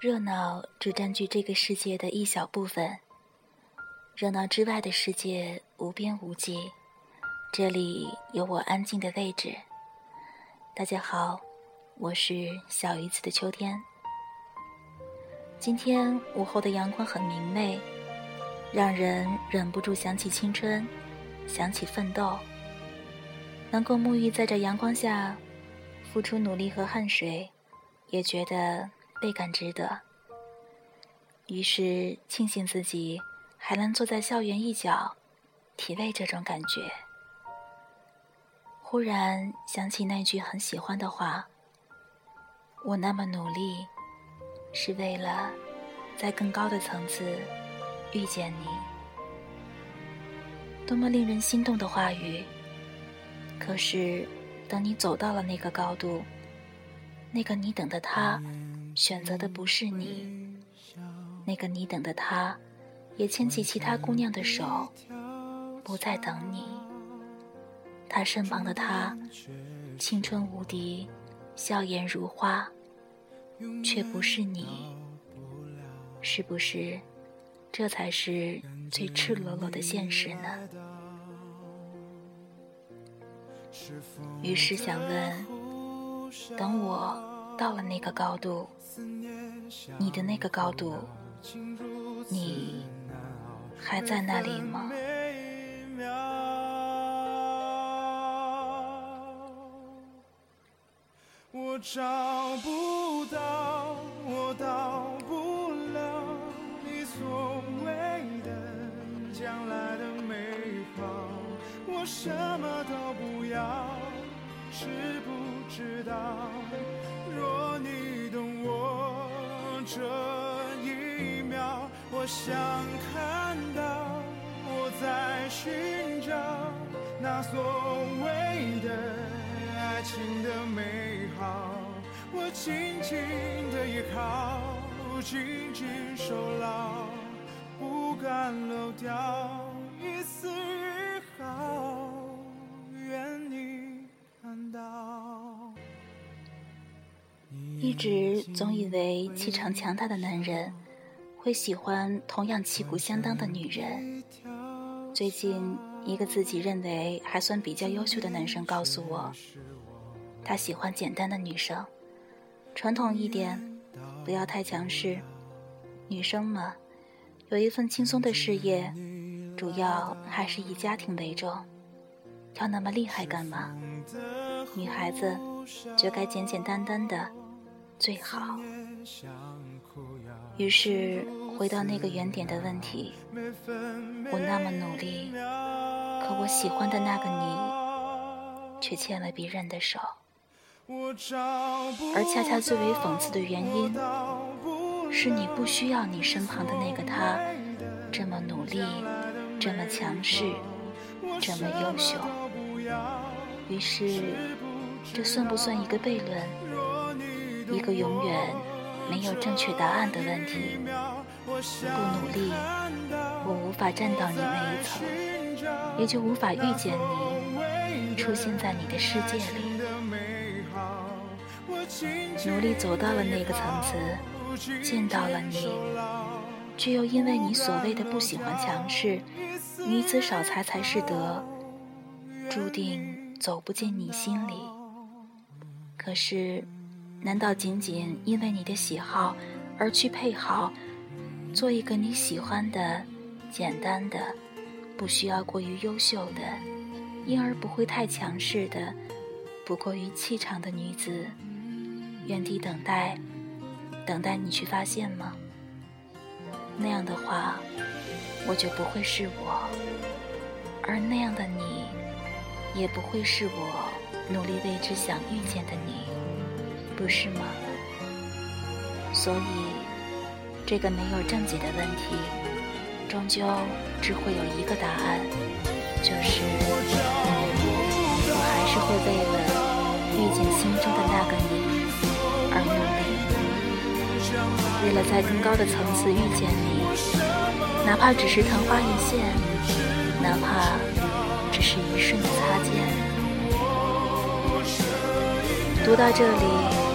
热闹只占据这个世界的一小部分，热闹之外的世界无边无际。这里有我安静的位置。大家好，我是小鱼子的秋天。今天午后的阳光很明媚，让人忍不住想起青春，想起奋斗。能够沐浴在这阳光下，付出努力和汗水，也觉得。倍感值得。于是庆幸自己还能坐在校园一角，体味这种感觉。忽然想起那句很喜欢的话：“我那么努力，是为了在更高的层次遇见你。”多么令人心动的话语！可是，等你走到了那个高度，那个你等的他。选择的不是你，那个你等的他，也牵起其他姑娘的手，不再等你。他身旁的他，青春无敌，笑颜如花，却不是你。是不是，这才是最赤裸裸的现实呢？于是想问，等我。到了那个高度，你的那个高度，你还在那里吗？我找不到，我到不了你所谓的将来的美好，我什么都不要，知不知道？这一秒，我想看到我在寻找那所谓的爱情的美好，我紧紧的依靠，紧紧守牢，不敢漏掉一丝一毫，一直总以为气场强大的男人会喜欢同样旗鼓相当的女人。最近，一个自己认为还算比较优秀的男生告诉我，他喜欢简单的女生，传统一点，不要太强势。女生嘛，有一份轻松的事业，主要还是以家庭为重。要那么厉害干嘛？女孩子就该简简单单的。最好。于是回到那个原点的问题：我那么努力，可我喜欢的那个你，却牵了别人的手。而恰恰最为讽刺的原因，是你不需要你身旁的那个他这么努力，这么强势，这么优秀。于是，这算不算一个悖论？一个永远没有正确答案的问题。不努力，我无法站到你那一层，也就无法遇见你，出现在你的世界里。努力走到了那个层次，见到了你，却又因为你所谓的不喜欢强势，女子少才才是德，注定走不进你心里。可是。难道仅仅因为你的喜好而去配好，做一个你喜欢的、简单的、不需要过于优秀的，因而不会太强势的、不过于气场的女子，原地等待，等待你去发现吗？那样的话，我就不会是我，而那样的你，也不会是我努力为之想遇见的你。不是吗？所以，这个没有正解的问题，终究只会有一个答案，就是我还是会为了遇见心中的那个你而努力，为了在更高的层次遇见你，哪怕只是昙花一现，哪怕只是一瞬的擦肩。读到这里。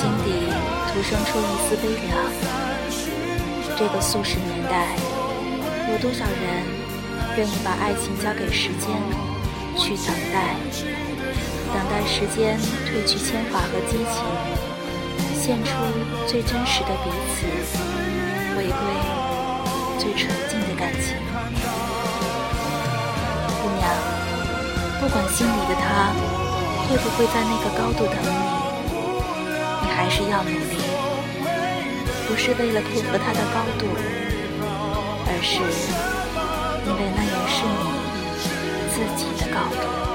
心底徒生出一丝悲凉。这个素食年代，有多少人愿意把爱情交给时间，去等待，等待时间褪去铅华和激情，献出最真实的彼此，回归最纯净的感情。姑娘，不管心里的他会不会在那个高度等，你是要努力。不是为了配合他的高度，而是因为那也是你自己的高度。